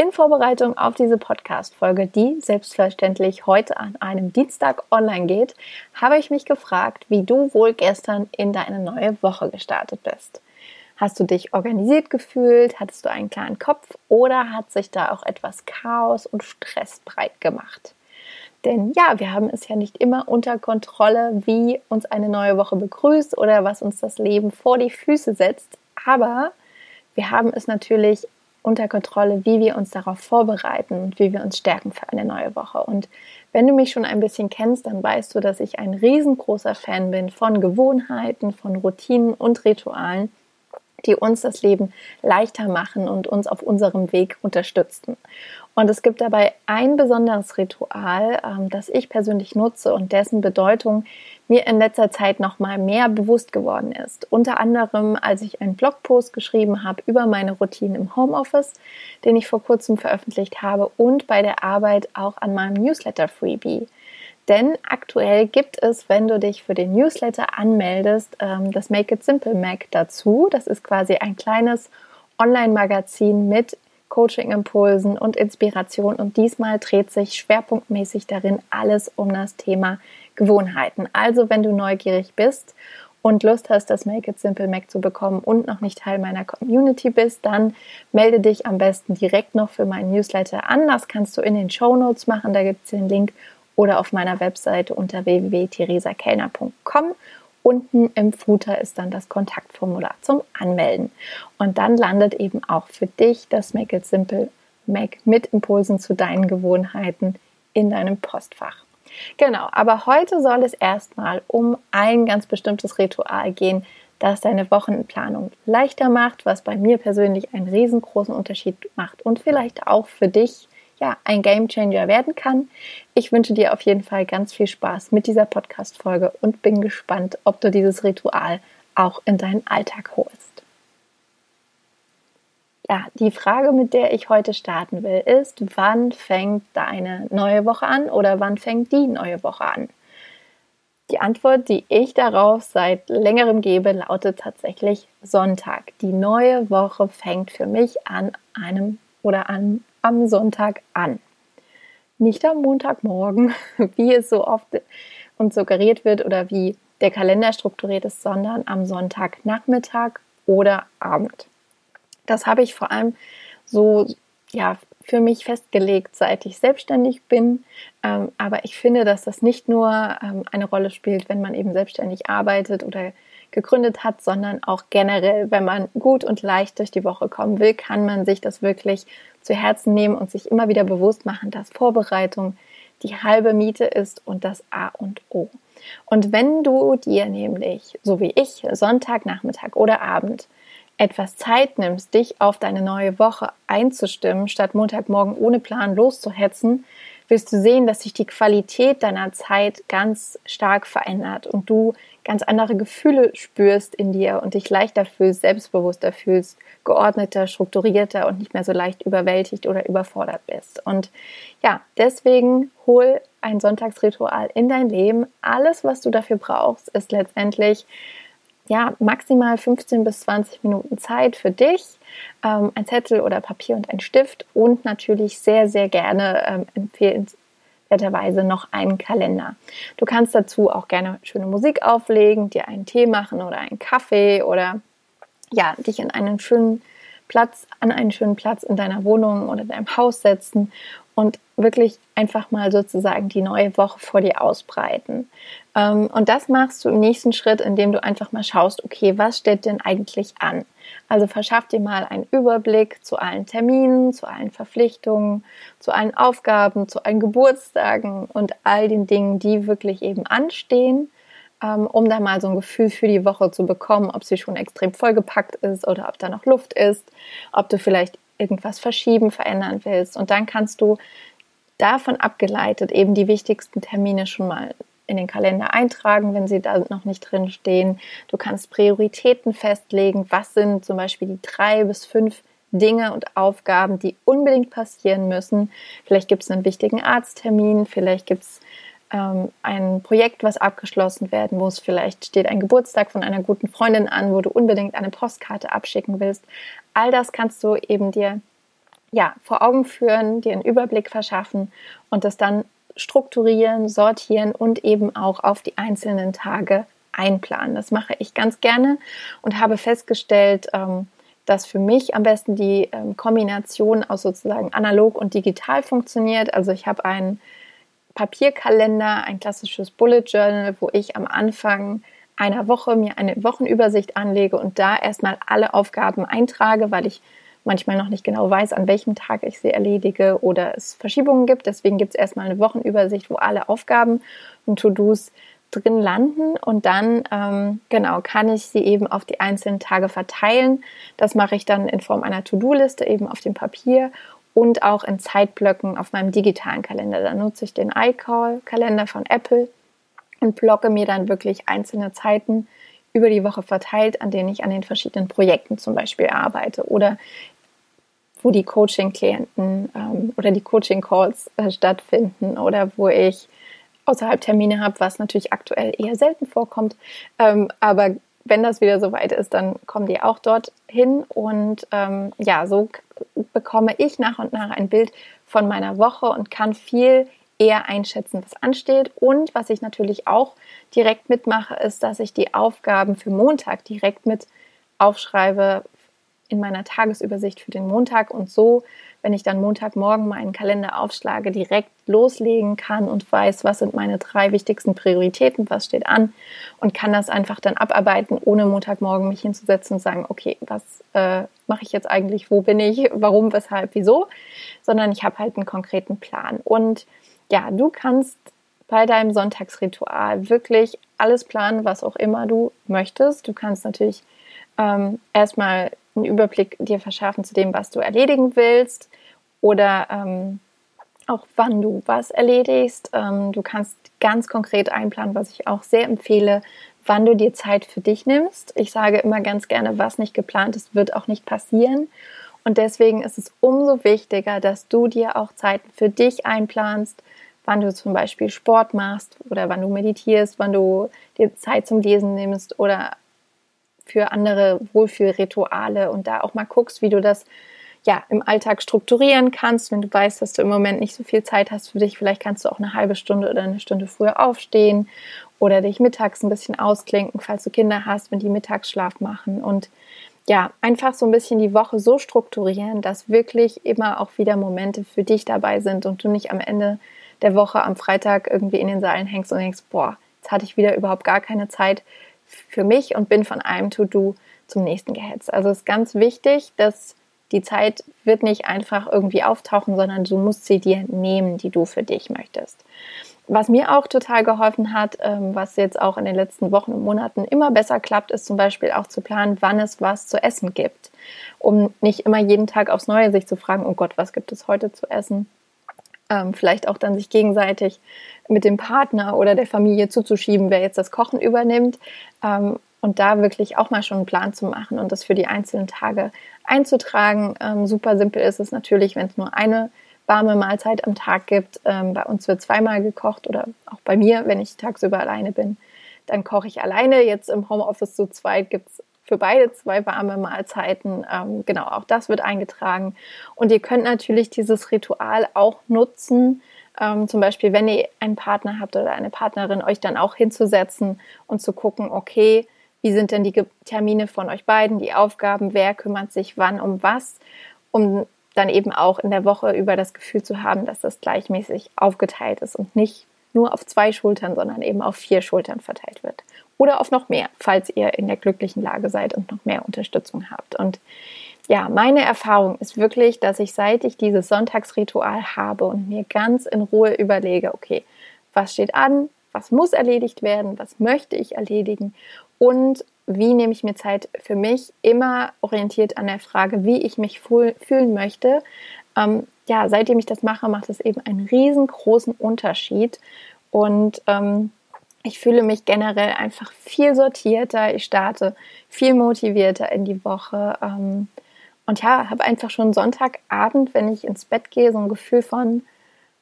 In Vorbereitung auf diese Podcast-Folge, die selbstverständlich heute an einem Dienstag online geht, habe ich mich gefragt, wie du wohl gestern in deine neue Woche gestartet bist. Hast du dich organisiert gefühlt? Hattest du einen klaren Kopf? Oder hat sich da auch etwas Chaos und Stress breit gemacht? Denn ja, wir haben es ja nicht immer unter Kontrolle, wie uns eine neue Woche begrüßt oder was uns das Leben vor die Füße setzt. Aber wir haben es natürlich unter Kontrolle, wie wir uns darauf vorbereiten und wie wir uns stärken für eine neue Woche. Und wenn du mich schon ein bisschen kennst, dann weißt du, dass ich ein riesengroßer Fan bin von Gewohnheiten, von Routinen und Ritualen, die uns das Leben leichter machen und uns auf unserem Weg unterstützen. Und es gibt dabei ein besonderes Ritual, ähm, das ich persönlich nutze und dessen Bedeutung mir in letzter Zeit noch mal mehr bewusst geworden ist. Unter anderem, als ich einen Blogpost geschrieben habe über meine Routinen im Homeoffice, den ich vor kurzem veröffentlicht habe und bei der Arbeit auch an meinem Newsletter Freebie. Denn aktuell gibt es, wenn du dich für den Newsletter anmeldest, ähm, das Make It Simple Mac dazu. Das ist quasi ein kleines Online-Magazin mit Coaching-Impulsen und Inspiration. Und diesmal dreht sich schwerpunktmäßig darin alles um das Thema Gewohnheiten. Also wenn du neugierig bist und Lust hast, das Make It Simple Mac zu bekommen und noch nicht Teil meiner Community bist, dann melde dich am besten direkt noch für meinen Newsletter an. Das kannst du in den Show Notes machen, da gibt es den Link oder auf meiner Webseite unter www.theresakellner.com. Unten im Footer ist dann das Kontaktformular zum Anmelden. Und dann landet eben auch für dich das Make It Simple Mac mit Impulsen zu deinen Gewohnheiten in deinem Postfach. Genau, aber heute soll es erstmal um ein ganz bestimmtes Ritual gehen, das deine Wochenplanung leichter macht, was bei mir persönlich einen riesengroßen Unterschied macht und vielleicht auch für dich ja ein Gamechanger werden kann. Ich wünsche dir auf jeden Fall ganz viel Spaß mit dieser Podcast Folge und bin gespannt, ob du dieses Ritual auch in deinen Alltag holst. Ja, die Frage, mit der ich heute starten will, ist, wann fängt deine neue Woche an oder wann fängt die neue Woche an? Die Antwort, die ich darauf seit längerem gebe, lautet tatsächlich Sonntag. Die neue Woche fängt für mich an einem oder an, am Sonntag an. Nicht am Montagmorgen, wie es so oft uns suggeriert wird oder wie der Kalender strukturiert ist, sondern am Sonntagnachmittag oder Abend. Das habe ich vor allem so ja, für mich festgelegt, seit ich selbstständig bin. Ähm, aber ich finde, dass das nicht nur ähm, eine Rolle spielt, wenn man eben selbstständig arbeitet oder gegründet hat, sondern auch generell, wenn man gut und leicht durch die Woche kommen will, kann man sich das wirklich zu Herzen nehmen und sich immer wieder bewusst machen, dass Vorbereitung die halbe Miete ist und das A und O. Und wenn du dir nämlich, so wie ich, Sonntagnachmittag oder Abend etwas Zeit nimmst, dich auf deine neue Woche einzustimmen, statt Montagmorgen ohne Plan loszuhetzen, wirst du sehen, dass sich die Qualität deiner Zeit ganz stark verändert und du ganz andere Gefühle spürst in dir und dich leichter fühlst, selbstbewusster fühlst, geordneter, strukturierter und nicht mehr so leicht überwältigt oder überfordert bist. Und ja, deswegen hol ein Sonntagsritual in dein Leben. Alles, was du dafür brauchst, ist letztendlich ja, maximal 15 bis 20 Minuten Zeit für dich, ähm, ein Zettel oder Papier und ein Stift und natürlich sehr, sehr gerne ähm, empfehlenswerterweise noch einen Kalender. Du kannst dazu auch gerne schöne Musik auflegen, dir einen Tee machen oder einen Kaffee oder ja, dich in einen schönen Platz, an einen schönen Platz in deiner Wohnung oder deinem Haus setzen und wirklich einfach mal sozusagen die neue Woche vor dir ausbreiten. Ähm, und das machst du im nächsten Schritt, indem du einfach mal schaust, okay, was steht denn eigentlich an? Also verschaff dir mal einen Überblick zu allen Terminen, zu allen Verpflichtungen, zu allen Aufgaben, zu allen Geburtstagen und all den Dingen, die wirklich eben anstehen, um da mal so ein Gefühl für die Woche zu bekommen, ob sie schon extrem vollgepackt ist oder ob da noch Luft ist, ob du vielleicht irgendwas verschieben, verändern willst. Und dann kannst du davon abgeleitet eben die wichtigsten Termine schon mal in den Kalender eintragen, wenn sie da noch nicht drin stehen. Du kannst Prioritäten festlegen. Was sind zum Beispiel die drei bis fünf Dinge und Aufgaben, die unbedingt passieren müssen? Vielleicht gibt es einen wichtigen Arzttermin, vielleicht gibt es ähm, ein Projekt, was abgeschlossen werden muss. Vielleicht steht ein Geburtstag von einer guten Freundin an, wo du unbedingt eine Postkarte abschicken willst. All das kannst du eben dir ja, vor Augen führen, dir einen Überblick verschaffen und das dann strukturieren, sortieren und eben auch auf die einzelnen Tage einplanen. Das mache ich ganz gerne und habe festgestellt, ähm, dass für mich am besten die ähm, Kombination aus sozusagen analog und digital funktioniert. Also ich habe einen Papierkalender, ein klassisches Bullet Journal, wo ich am Anfang einer Woche mir eine Wochenübersicht anlege und da erstmal alle Aufgaben eintrage, weil ich manchmal noch nicht genau weiß, an welchem Tag ich sie erledige oder es Verschiebungen gibt. Deswegen gibt es erstmal eine Wochenübersicht, wo alle Aufgaben und To-Dos drin landen und dann ähm, genau kann ich sie eben auf die einzelnen Tage verteilen. Das mache ich dann in Form einer To-Do-Liste eben auf dem Papier und auch in Zeitblöcken auf meinem digitalen Kalender. Da nutze ich den iCall-Kalender von Apple und blocke mir dann wirklich einzelne Zeiten über die Woche verteilt, an denen ich an den verschiedenen Projekten zum Beispiel arbeite oder wo die Coaching-Klienten ähm, oder die Coaching-Calls äh, stattfinden oder wo ich außerhalb Termine habe, was natürlich aktuell eher selten vorkommt. Ähm, aber wenn das wieder soweit ist, dann kommen die auch dort hin und ähm, ja, so bekomme ich nach und nach ein Bild von meiner Woche und kann viel eher einschätzen, was ansteht. Und was ich natürlich auch direkt mitmache, ist, dass ich die Aufgaben für Montag direkt mit aufschreibe, in meiner Tagesübersicht für den Montag und so, wenn ich dann Montagmorgen meinen Kalender aufschlage, direkt loslegen kann und weiß, was sind meine drei wichtigsten Prioritäten, was steht an und kann das einfach dann abarbeiten, ohne Montagmorgen mich hinzusetzen und sagen, okay, was äh, mache ich jetzt eigentlich, wo bin ich, warum, weshalb, wieso, sondern ich habe halt einen konkreten Plan. Und ja, du kannst bei deinem Sonntagsritual wirklich alles planen, was auch immer du möchtest. Du kannst natürlich ähm, erstmal einen Überblick dir verschaffen zu dem, was du erledigen willst oder ähm, auch wann du was erledigst. Ähm, du kannst ganz konkret einplanen, was ich auch sehr empfehle, wann du dir Zeit für dich nimmst. Ich sage immer ganz gerne, was nicht geplant ist, wird auch nicht passieren. Und deswegen ist es umso wichtiger, dass du dir auch Zeiten für dich einplanst, wann du zum Beispiel Sport machst oder wann du meditierst, wann du dir Zeit zum Lesen nimmst oder für andere Wohlfühlrituale und da auch mal guckst, wie du das ja im Alltag strukturieren kannst, wenn du weißt, dass du im Moment nicht so viel Zeit hast für dich. Vielleicht kannst du auch eine halbe Stunde oder eine Stunde früher aufstehen oder dich mittags ein bisschen ausklinken, falls du Kinder hast, wenn die Mittagsschlaf machen und ja, einfach so ein bisschen die Woche so strukturieren, dass wirklich immer auch wieder Momente für dich dabei sind und du nicht am Ende der Woche am Freitag irgendwie in den Seilen hängst und denkst, boah, jetzt hatte ich wieder überhaupt gar keine Zeit für mich und bin von einem To-Do zum nächsten gehetzt. Also ist ganz wichtig, dass die Zeit wird nicht einfach irgendwie auftauchen, sondern du musst sie dir nehmen, die du für dich möchtest. Was mir auch total geholfen hat, ähm, was jetzt auch in den letzten Wochen und Monaten immer besser klappt, ist zum Beispiel auch zu planen, wann es was zu essen gibt. Um nicht immer jeden Tag aufs Neue sich zu fragen, oh Gott, was gibt es heute zu essen? Ähm, vielleicht auch dann sich gegenseitig mit dem Partner oder der Familie zuzuschieben, wer jetzt das Kochen übernimmt. Ähm, und da wirklich auch mal schon einen Plan zu machen und das für die einzelnen Tage einzutragen. Ähm, super simpel ist es natürlich, wenn es nur eine warme Mahlzeit am Tag gibt. Ähm, bei uns wird zweimal gekocht oder auch bei mir, wenn ich tagsüber alleine bin, dann koche ich alleine. Jetzt im Homeoffice zu zweit gibt es für beide zwei warme Mahlzeiten. Ähm, genau, auch das wird eingetragen. Und ihr könnt natürlich dieses Ritual auch nutzen, ähm, zum Beispiel, wenn ihr einen Partner habt oder eine Partnerin, euch dann auch hinzusetzen und zu gucken, okay, wie sind denn die Termine von euch beiden, die Aufgaben, wer kümmert sich wann um was, um dann eben auch in der Woche über das Gefühl zu haben, dass das gleichmäßig aufgeteilt ist und nicht nur auf zwei Schultern, sondern eben auf vier Schultern verteilt wird. Oder auf noch mehr, falls ihr in der glücklichen Lage seid und noch mehr Unterstützung habt. Und ja, meine Erfahrung ist wirklich, dass ich seit ich dieses Sonntagsritual habe und mir ganz in Ruhe überlege, okay, was steht an, was muss erledigt werden, was möchte ich erledigen und wie nehme ich mir Zeit für mich, immer orientiert an der Frage, wie ich mich fühlen möchte, ähm, ja, seitdem ich das mache, macht es eben einen riesengroßen Unterschied. Und ähm, ich fühle mich generell einfach viel sortierter. Ich starte viel motivierter in die Woche. Ähm, und ja, habe einfach schon Sonntagabend, wenn ich ins Bett gehe, so ein Gefühl von,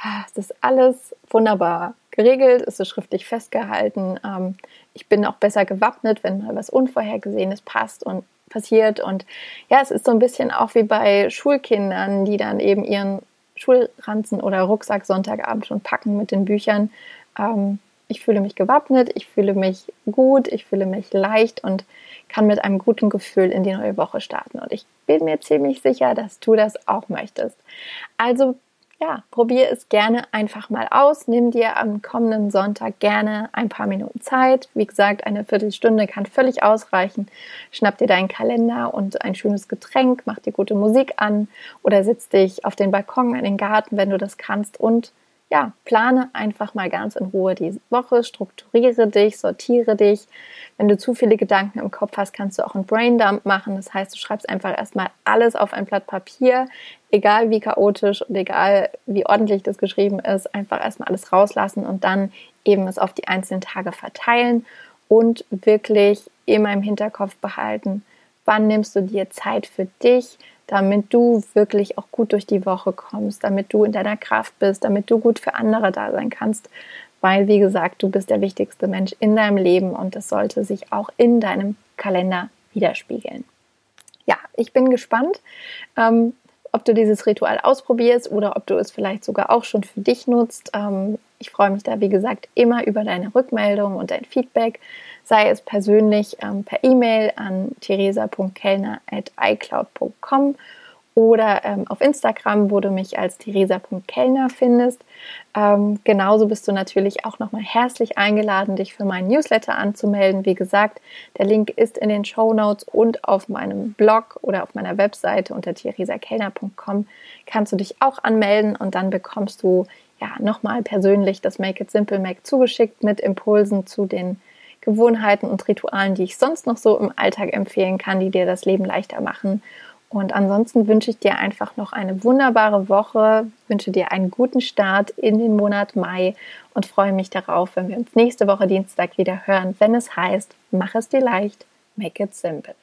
ah, es ist alles wunderbar geregelt, es ist schriftlich festgehalten. Ähm, ich bin auch besser gewappnet, wenn mal was Unvorhergesehenes passt und passiert. Und ja, es ist so ein bisschen auch wie bei Schulkindern, die dann eben ihren Schulranzen oder Rucksack Sonntagabend schon packen mit den Büchern. Ähm, ich fühle mich gewappnet, ich fühle mich gut, ich fühle mich leicht und kann mit einem guten Gefühl in die neue Woche starten. Und ich bin mir ziemlich sicher, dass du das auch möchtest. Also ja, probier es gerne einfach mal aus. Nimm dir am kommenden Sonntag gerne ein paar Minuten Zeit. Wie gesagt, eine Viertelstunde kann völlig ausreichen. Schnapp dir deinen Kalender und ein schönes Getränk, mach dir gute Musik an oder setz dich auf den Balkon in den Garten, wenn du das kannst und ja, plane einfach mal ganz in Ruhe die Woche, strukturiere dich, sortiere dich. Wenn du zu viele Gedanken im Kopf hast, kannst du auch einen Braindump machen. Das heißt, du schreibst einfach erstmal alles auf ein Blatt Papier, egal wie chaotisch und egal wie ordentlich das geschrieben ist, einfach erstmal alles rauslassen und dann eben es auf die einzelnen Tage verteilen und wirklich immer im Hinterkopf behalten, wann nimmst du dir Zeit für dich, damit du wirklich auch gut durch die Woche kommst, damit du in deiner Kraft bist, damit du gut für andere da sein kannst. Weil, wie gesagt, du bist der wichtigste Mensch in deinem Leben und das sollte sich auch in deinem Kalender widerspiegeln. Ja, ich bin gespannt, ähm, ob du dieses Ritual ausprobierst oder ob du es vielleicht sogar auch schon für dich nutzt. Ähm, ich freue mich da, wie gesagt, immer über deine Rückmeldung und dein Feedback sei es persönlich ähm, per E-Mail an theresa.kellner.icloud.com oder ähm, auf Instagram, wo du mich als theresa.kellner findest. Ähm, genauso bist du natürlich auch nochmal herzlich eingeladen, dich für meinen Newsletter anzumelden. Wie gesagt, der Link ist in den Show Notes und auf meinem Blog oder auf meiner Webseite unter theresakellner.com kannst du dich auch anmelden und dann bekommst du ja nochmal persönlich das Make It Simple Mac zugeschickt mit Impulsen zu den Gewohnheiten und Ritualen, die ich sonst noch so im Alltag empfehlen kann, die dir das Leben leichter machen. Und ansonsten wünsche ich dir einfach noch eine wunderbare Woche, wünsche dir einen guten Start in den Monat Mai und freue mich darauf, wenn wir uns nächste Woche Dienstag wieder hören, wenn es heißt, mach es dir leicht, make it simple.